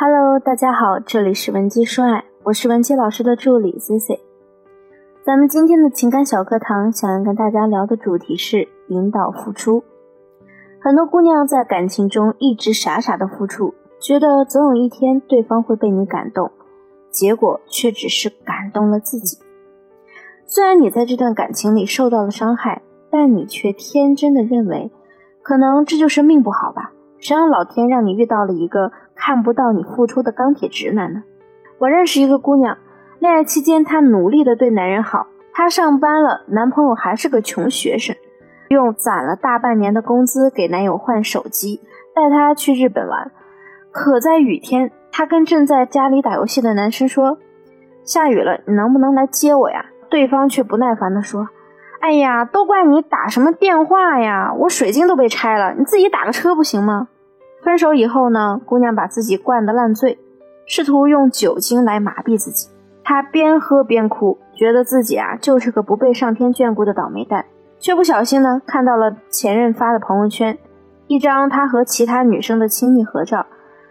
Hello，大家好，这里是文姬说爱，我是文姬老师的助理 Cici。咱们今天的情感小课堂，想要跟大家聊的主题是引导付出。很多姑娘在感情中一直傻傻的付出，觉得总有一天对方会被你感动，结果却只是感动了自己。虽然你在这段感情里受到了伤害，但你却天真的认为，可能这就是命不好吧。谁让老天让你遇到了一个看不到你付出的钢铁直男呢？我认识一个姑娘，恋爱期间她努力的对男人好，她上班了，男朋友还是个穷学生，用攒了大半年的工资给男友换手机，带他去日本玩。可在雨天，她跟正在家里打游戏的男生说：“下雨了，你能不能来接我呀？”对方却不耐烦的说。哎呀，都怪你打什么电话呀！我水晶都被拆了，你自己打个车不行吗？分手以后呢，姑娘把自己灌得烂醉，试图用酒精来麻痹自己。她边喝边哭，觉得自己啊就是个不被上天眷顾的倒霉蛋，却不小心呢看到了前任发的朋友圈，一张他和其他女生的亲密合照，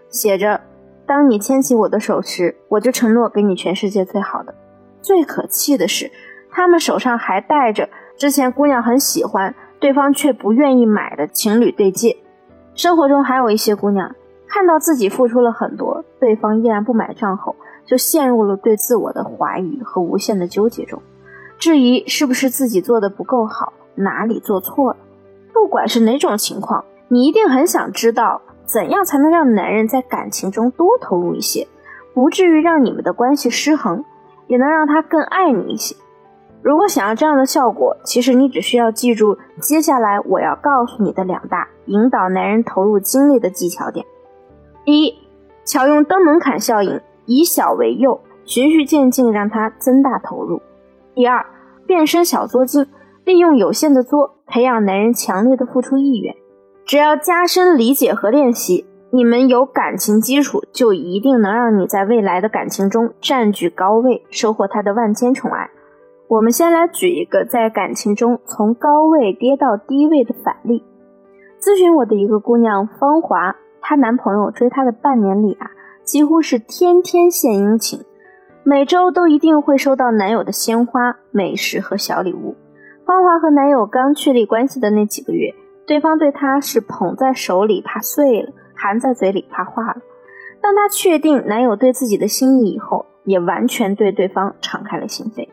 写着：“当你牵起我的手时，我就承诺给你全世界最好的。”最可气的是。他们手上还戴着之前姑娘很喜欢，对方却不愿意买的情侣对戒。生活中还有一些姑娘，看到自己付出了很多，对方依然不买账后，就陷入了对自我的怀疑和无限的纠结中，质疑是不是自己做的不够好，哪里做错了。不管是哪种情况，你一定很想知道，怎样才能让男人在感情中多投入一些，不至于让你们的关系失衡，也能让他更爱你一些。如果想要这样的效果，其实你只需要记住接下来我要告诉你的两大引导男人投入精力的技巧点：第一，巧用登门槛效应，以小为诱，循序渐进让他增大投入；第二，变身小作精，利用有限的作培养男人强烈的付出意愿。只要加深理解和练习，你们有感情基础，就一定能让你在未来的感情中占据高位，收获他的万千宠爱。我们先来举一个在感情中从高位跌到低位的反例。咨询我的一个姑娘芳华，她男朋友追她的半年里啊，几乎是天天献殷勤，每周都一定会收到男友的鲜花、美食和小礼物。芳华和男友刚确立关系的那几个月，对方对她是捧在手里怕碎了，含在嘴里怕化了。当她确定男友对自己的心意以后，也完全对对方敞开了心扉。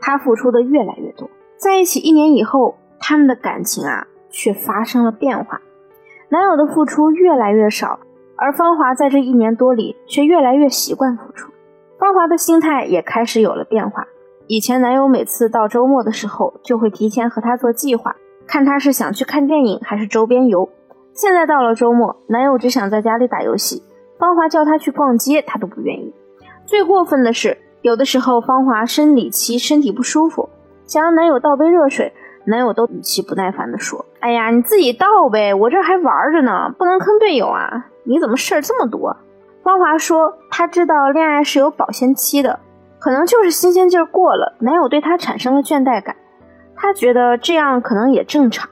他付出的越来越多，在一起一年以后，他们的感情啊却发生了变化。男友的付出越来越少，而芳华在这一年多里却越来越习惯付出。芳华的心态也开始有了变化。以前男友每次到周末的时候，就会提前和她做计划，看她是想去看电影还是周边游。现在到了周末，男友只想在家里打游戏，芳华叫他去逛街，他都不愿意。最过分的是。有的时候，芳华生理期身体不舒服，想让男友倒杯热水，男友都语气不耐烦地说：“哎呀，你自己倒呗，我这还玩着呢，不能坑队友啊！你怎么事儿这么多？”芳华说：“她知道恋爱是有保鲜期的，可能就是新鲜劲儿过了，男友对她产生了倦怠感，她觉得这样可能也正常，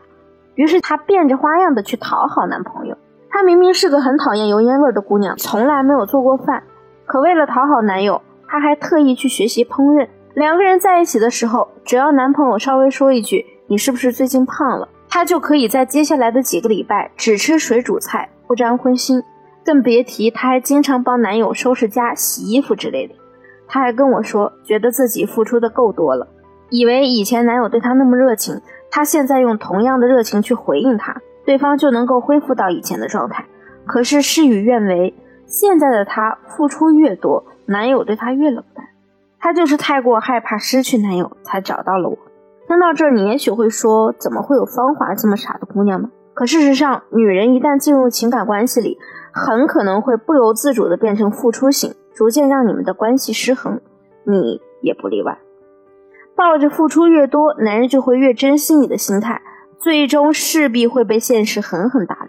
于是她变着花样的去讨好男朋友。她明明是个很讨厌油烟味的姑娘，从来没有做过饭，可为了讨好男友。”她还特意去学习烹饪。两个人在一起的时候，只要男朋友稍微说一句“你是不是最近胖了”，她就可以在接下来的几个礼拜只吃水煮菜，不沾荤腥。更别提她还经常帮男友收拾家、洗衣服之类的。她还跟我说，觉得自己付出的够多了，以为以前男友对她那么热情，她现在用同样的热情去回应他，对方就能够恢复到以前的状态。可是事与愿违，现在的她付出越多。男友对她越冷淡，她就是太过害怕失去男友，才找到了我。听到这儿，你也许会说，怎么会有芳华这么傻的姑娘呢？可事实上，女人一旦进入情感关系里，很可能会不由自主的变成付出型，逐渐让你们的关系失衡。你也不例外。抱着付出越多，男人就会越珍惜你的心态，最终势必会被现实狠狠打。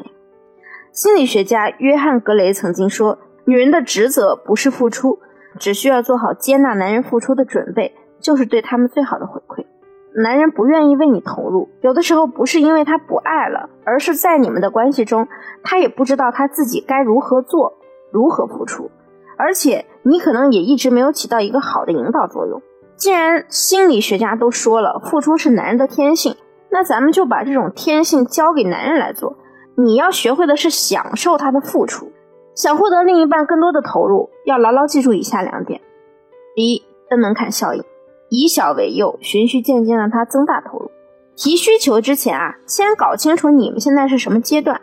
心理学家约翰·格雷曾经说：“女人的职责不是付出。”只需要做好接纳男人付出的准备，就是对他们最好的回馈。男人不愿意为你投入，有的时候不是因为他不爱了，而是在你们的关系中，他也不知道他自己该如何做。如何付出，而且你可能也一直没有起到一个好的引导作用。既然心理学家都说了，付出是男人的天性，那咱们就把这种天性交给男人来做。你要学会的是享受他的付出，想获得另一半更多的投入，要牢牢记住以下两点：第一，登门槛效应，以小为诱，循序渐进让他增大投入。提需求之前啊，先搞清楚你们现在是什么阶段，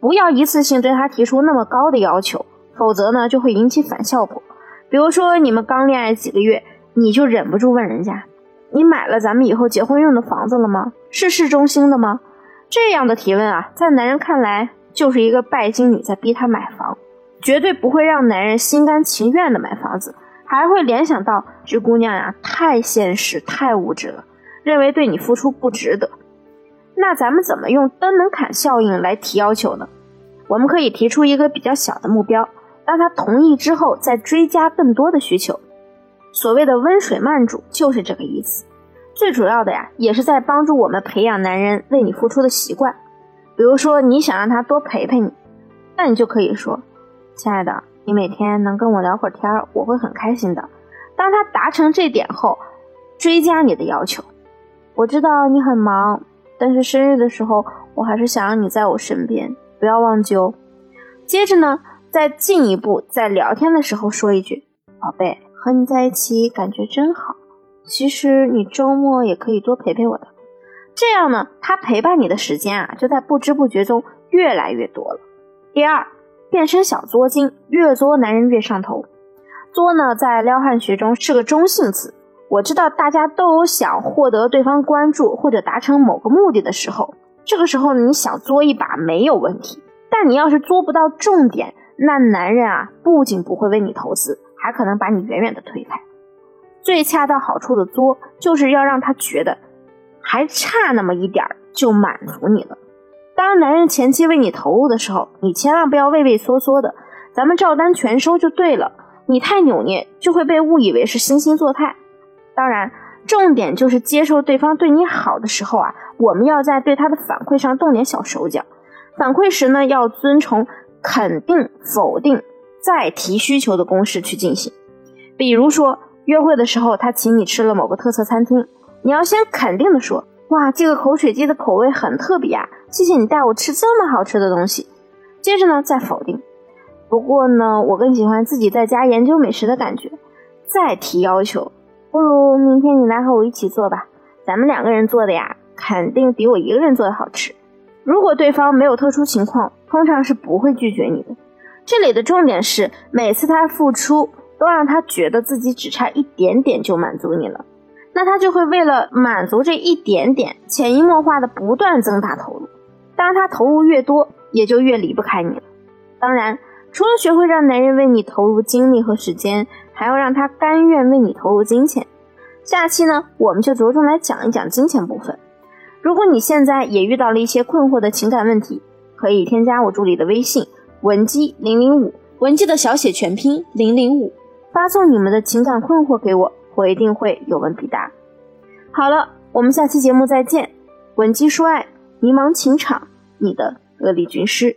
不要一次性对他提出那么高的要求，否则呢就会引起反效果。比如说你们刚恋爱几个月。你就忍不住问人家：“你买了咱们以后结婚用的房子了吗？是市中心的吗？”这样的提问啊，在男人看来就是一个拜金女在逼他买房，绝对不会让男人心甘情愿的买房子，还会联想到这姑娘呀太现实、太物质了，认为对你付出不值得。那咱们怎么用登门槛效应来提要求呢？我们可以提出一个比较小的目标，让他同意之后再追加更多的需求。所谓的温水慢煮就是这个意思，最主要的呀，也是在帮助我们培养男人为你付出的习惯。比如说，你想让他多陪陪你，那你就可以说：“亲爱的，你每天能跟我聊会儿天，我会很开心的。”当他达成这点后，追加你的要求。我知道你很忙，但是生日的时候，我还是想让你在我身边，不要忘记哦。接着呢，再进一步，在聊天的时候说一句：“宝贝。”和你在一起感觉真好，其实你周末也可以多陪陪我的，这样呢，他陪伴你的时间啊，就在不知不觉中越来越多了。第二，变身小作精，越作男人越上头。作呢，在撩汉学中是个中性词。我知道大家都有想获得对方关注或者达成某个目的的时候，这个时候你想作一把没有问题，但你要是作不到重点，那男人啊，不仅不会为你投资。还可能把你远远的推开。最恰到好处的作，就是要让他觉得还差那么一点儿就满足你了。当男人前期为你投入的时候，你千万不要畏畏缩缩的，咱们照单全收就对了。你太扭捏，就会被误以为是惺惺作态。当然，重点就是接受对方对你好的时候啊，我们要在对他的反馈上动点小手脚。反馈时呢，要遵从肯定、否定。再提需求的公式去进行，比如说约会的时候，他请你吃了某个特色餐厅，你要先肯定的说，哇，这个口水鸡的口味很特别啊，谢谢你带我吃这么好吃的东西。接着呢，再否定，不过呢，我更喜欢自己在家研究美食的感觉。再提要求，不如明天你来和我一起做吧，咱们两个人做的呀，肯定比我一个人做的好吃。如果对方没有特殊情况，通常是不会拒绝你的。这里的重点是，每次他付出都让他觉得自己只差一点点就满足你了，那他就会为了满足这一点点，潜移默化的不断增大投入。当他投入越多，也就越离不开你了。当然，除了学会让男人为你投入精力和时间，还要让他甘愿为你投入金钱。下期呢，我们就着重来讲一讲金钱部分。如果你现在也遇到了一些困惑的情感问题，可以添加我助理的微信。文姬零零五，文姬的小写全拼零零五，发送你们的情感困惑给我，我一定会有问必答。好了，我们下期节目再见。稳基说爱，迷茫情场，你的得力军师。